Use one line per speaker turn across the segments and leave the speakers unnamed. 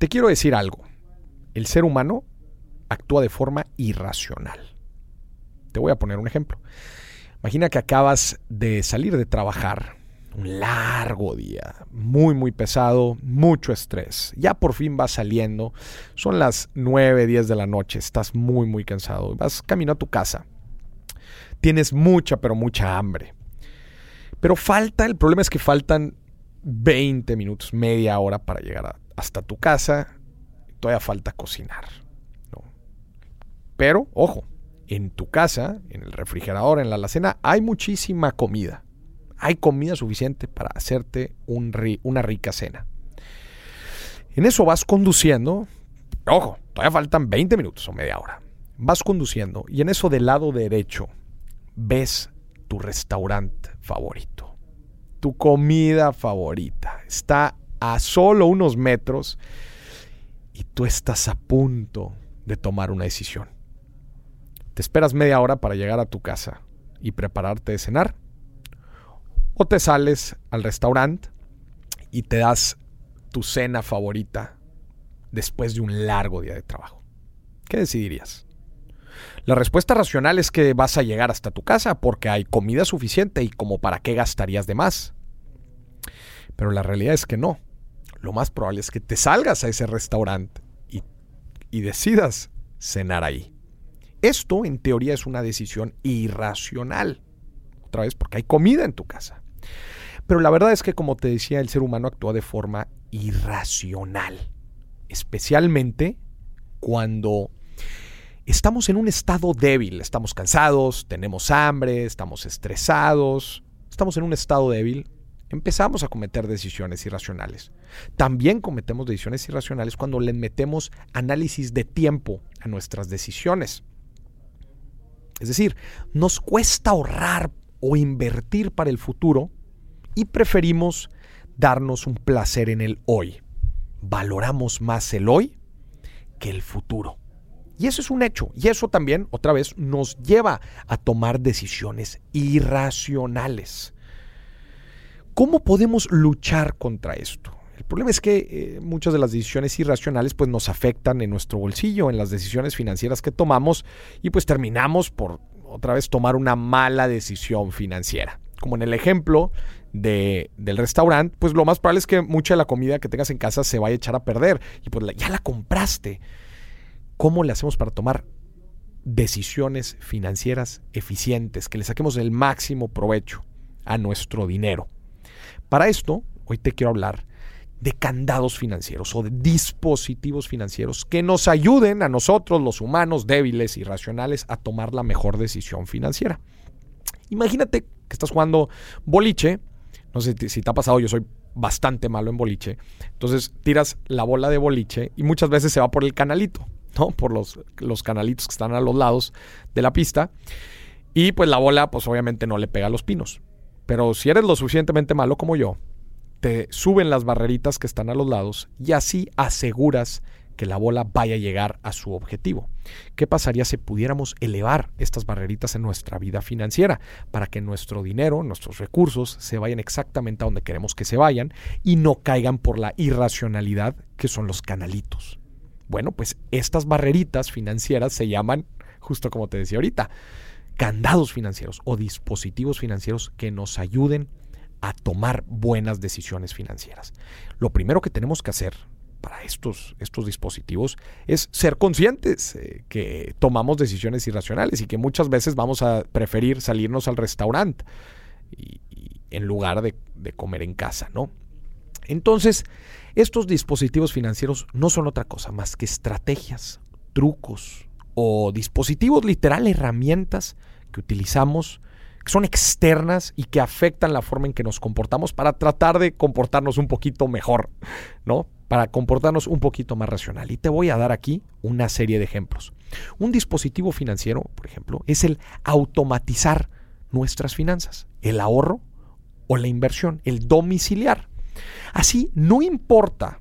Te quiero decir algo. El ser humano actúa de forma irracional. Te voy a poner un ejemplo. Imagina que acabas de salir de trabajar, un largo día, muy, muy pesado, mucho estrés. Ya por fin vas saliendo, son las 9, 10 de la noche, estás muy, muy cansado, vas camino a tu casa. Tienes mucha, pero mucha hambre. Pero falta, el problema es que faltan 20 minutos, media hora para llegar hasta tu casa. Todavía falta cocinar. Pero, ojo, en tu casa, en el refrigerador, en la alacena, hay muchísima comida. Hay comida suficiente para hacerte una rica cena. En eso vas conduciendo. Ojo, todavía faltan 20 minutos o media hora. Vas conduciendo y en eso del lado derecho ves tu restaurante favorito. Tu comida favorita. Está a solo unos metros y tú estás a punto de tomar una decisión. Te esperas media hora para llegar a tu casa y prepararte de cenar. O te sales al restaurante y te das tu cena favorita después de un largo día de trabajo. ¿Qué decidirías? La respuesta racional es que vas a llegar hasta tu casa porque hay comida suficiente y como para qué gastarías de más. Pero la realidad es que no. Lo más probable es que te salgas a ese restaurante y, y decidas cenar ahí. Esto en teoría es una decisión irracional. Otra vez porque hay comida en tu casa. Pero la verdad es que como te decía, el ser humano actúa de forma irracional. Especialmente cuando estamos en un estado débil, estamos cansados, tenemos hambre, estamos estresados, estamos en un estado débil, empezamos a cometer decisiones irracionales. También cometemos decisiones irracionales cuando le metemos análisis de tiempo a nuestras decisiones. Es decir, nos cuesta ahorrar o invertir para el futuro y preferimos darnos un placer en el hoy. Valoramos más el hoy que el futuro. Y eso es un hecho. Y eso también, otra vez, nos lleva a tomar decisiones irracionales. ¿Cómo podemos luchar contra esto? El problema es que eh, muchas de las decisiones irracionales pues nos afectan en nuestro bolsillo, en las decisiones financieras que tomamos y pues terminamos por otra vez tomar una mala decisión financiera. Como en el ejemplo de, del restaurante, pues lo más probable es que mucha de la comida que tengas en casa se vaya a echar a perder y pues ya la compraste. ¿Cómo le hacemos para tomar decisiones financieras eficientes, que le saquemos el máximo provecho a nuestro dinero? Para esto, hoy te quiero hablar de candados financieros o de dispositivos financieros que nos ayuden a nosotros, los humanos débiles y racionales, a tomar la mejor decisión financiera. Imagínate que estás jugando boliche, no sé si te ha pasado, yo soy bastante malo en boliche, entonces tiras la bola de boliche y muchas veces se va por el canalito. ¿no? Por los, los canalitos que están a los lados de la pista. Y pues la bola, pues obviamente no le pega a los pinos. Pero si eres lo suficientemente malo como yo, te suben las barreritas que están a los lados y así aseguras que la bola vaya a llegar a su objetivo. ¿Qué pasaría si pudiéramos elevar estas barreritas en nuestra vida financiera para que nuestro dinero, nuestros recursos se vayan exactamente a donde queremos que se vayan y no caigan por la irracionalidad que son los canalitos? Bueno, pues estas barreritas financieras se llaman, justo como te decía ahorita, candados financieros o dispositivos financieros que nos ayuden a tomar buenas decisiones financieras. Lo primero que tenemos que hacer para estos, estos dispositivos es ser conscientes eh, que tomamos decisiones irracionales y que muchas veces vamos a preferir salirnos al restaurante en lugar de, de comer en casa, ¿no? Entonces, estos dispositivos financieros no son otra cosa más que estrategias, trucos o dispositivos literal, herramientas que utilizamos que son externas y que afectan la forma en que nos comportamos para tratar de comportarnos un poquito mejor, ¿no? Para comportarnos un poquito más racional. Y te voy a dar aquí una serie de ejemplos. Un dispositivo financiero, por ejemplo, es el automatizar nuestras finanzas, el ahorro o la inversión, el domiciliar. Así, no importa,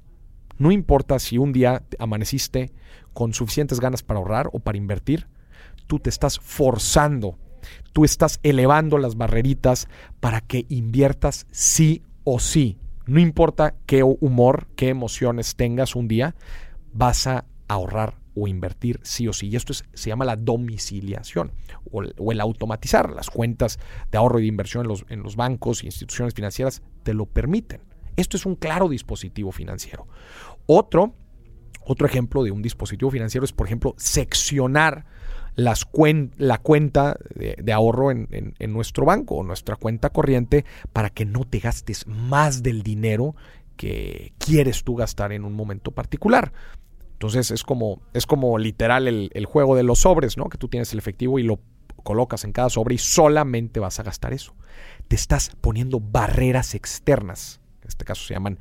no importa si un día amaneciste con suficientes ganas para ahorrar o para invertir, tú te estás forzando, tú estás elevando las barreritas para que inviertas sí o sí. No importa qué humor, qué emociones tengas un día, vas a ahorrar o invertir sí o sí. Y esto se llama la domiciliación o el, automatizar. Las cuentas de ahorro y de inversión en los, en los bancos e instituciones financieras te lo permiten. Esto es un claro dispositivo financiero. Otro, otro ejemplo de un dispositivo financiero es, por ejemplo, seccionar las la cuenta de, ahorro en, en, nuestro banco o nuestra cuenta corriente para que no te gastes más del dinero que quieres tú gastar en un momento particular. Entonces es como, es como literal el, el, juego de los sobres, ¿no? Que tú tienes el efectivo y lo colocas en cada sobre y solamente vas a gastar eso. Te estás poniendo barreras externas. En este caso se llaman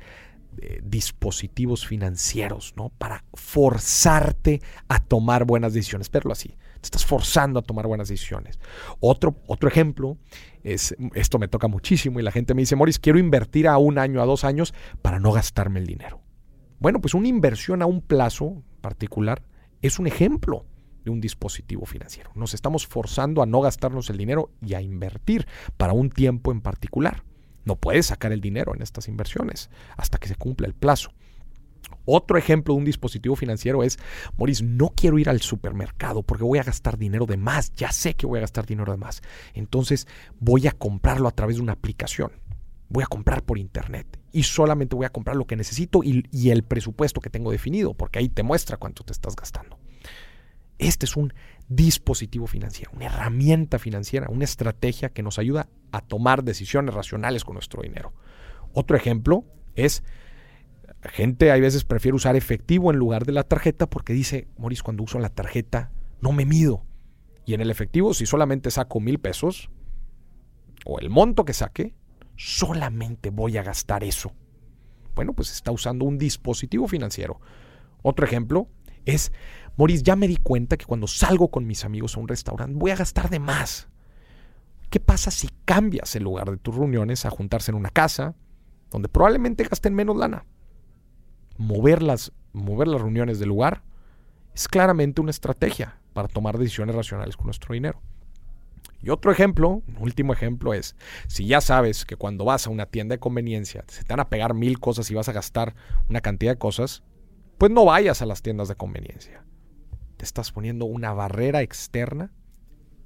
eh, dispositivos financieros, ¿no? Para forzarte a tomar buenas decisiones. Verlo así. Te estás forzando a tomar buenas decisiones. Otro, otro ejemplo es, esto me toca muchísimo y la gente me dice, Moris, quiero invertir a un año, a dos años para no gastarme el dinero. Bueno, pues una inversión a un plazo particular es un ejemplo de un dispositivo financiero. Nos estamos forzando a no gastarnos el dinero y a invertir para un tiempo en particular. No puedes sacar el dinero en estas inversiones hasta que se cumpla el plazo. Otro ejemplo de un dispositivo financiero es, Moris, no quiero ir al supermercado porque voy a gastar dinero de más. Ya sé que voy a gastar dinero de más. Entonces voy a comprarlo a través de una aplicación. Voy a comprar por internet y solamente voy a comprar lo que necesito y, y el presupuesto que tengo definido, porque ahí te muestra cuánto te estás gastando. Este es un dispositivo financiero, una herramienta financiera, una estrategia que nos ayuda a tomar decisiones racionales con nuestro dinero. Otro ejemplo es, gente a veces prefiere usar efectivo en lugar de la tarjeta porque dice, Moris, cuando uso la tarjeta no me mido. Y en el efectivo, si solamente saco mil pesos, o el monto que saque, solamente voy a gastar eso. Bueno, pues está usando un dispositivo financiero. Otro ejemplo es, Moris, ya me di cuenta que cuando salgo con mis amigos a un restaurante voy a gastar de más. ¿Qué pasa si cambias el lugar de tus reuniones a juntarse en una casa donde probablemente gasten menos lana? Mover las, mover las reuniones del lugar es claramente una estrategia para tomar decisiones racionales con nuestro dinero. Y otro ejemplo, un último ejemplo es, si ya sabes que cuando vas a una tienda de conveniencia se te van a pegar mil cosas y vas a gastar una cantidad de cosas, pues no vayas a las tiendas de conveniencia te estás poniendo una barrera externa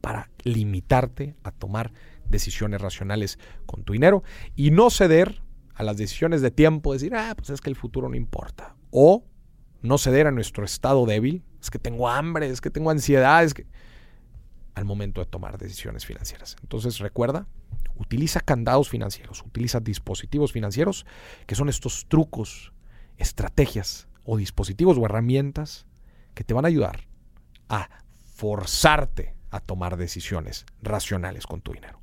para limitarte a tomar decisiones racionales con tu dinero y no ceder a las decisiones de tiempo, decir, ah, pues es que el futuro no importa. O no ceder a nuestro estado débil, es que tengo hambre, es que tengo ansiedad, es que... al momento de tomar decisiones financieras. Entonces recuerda, utiliza candados financieros, utiliza dispositivos financieros, que son estos trucos, estrategias o dispositivos o herramientas que te van a ayudar a forzarte a tomar decisiones racionales con tu dinero.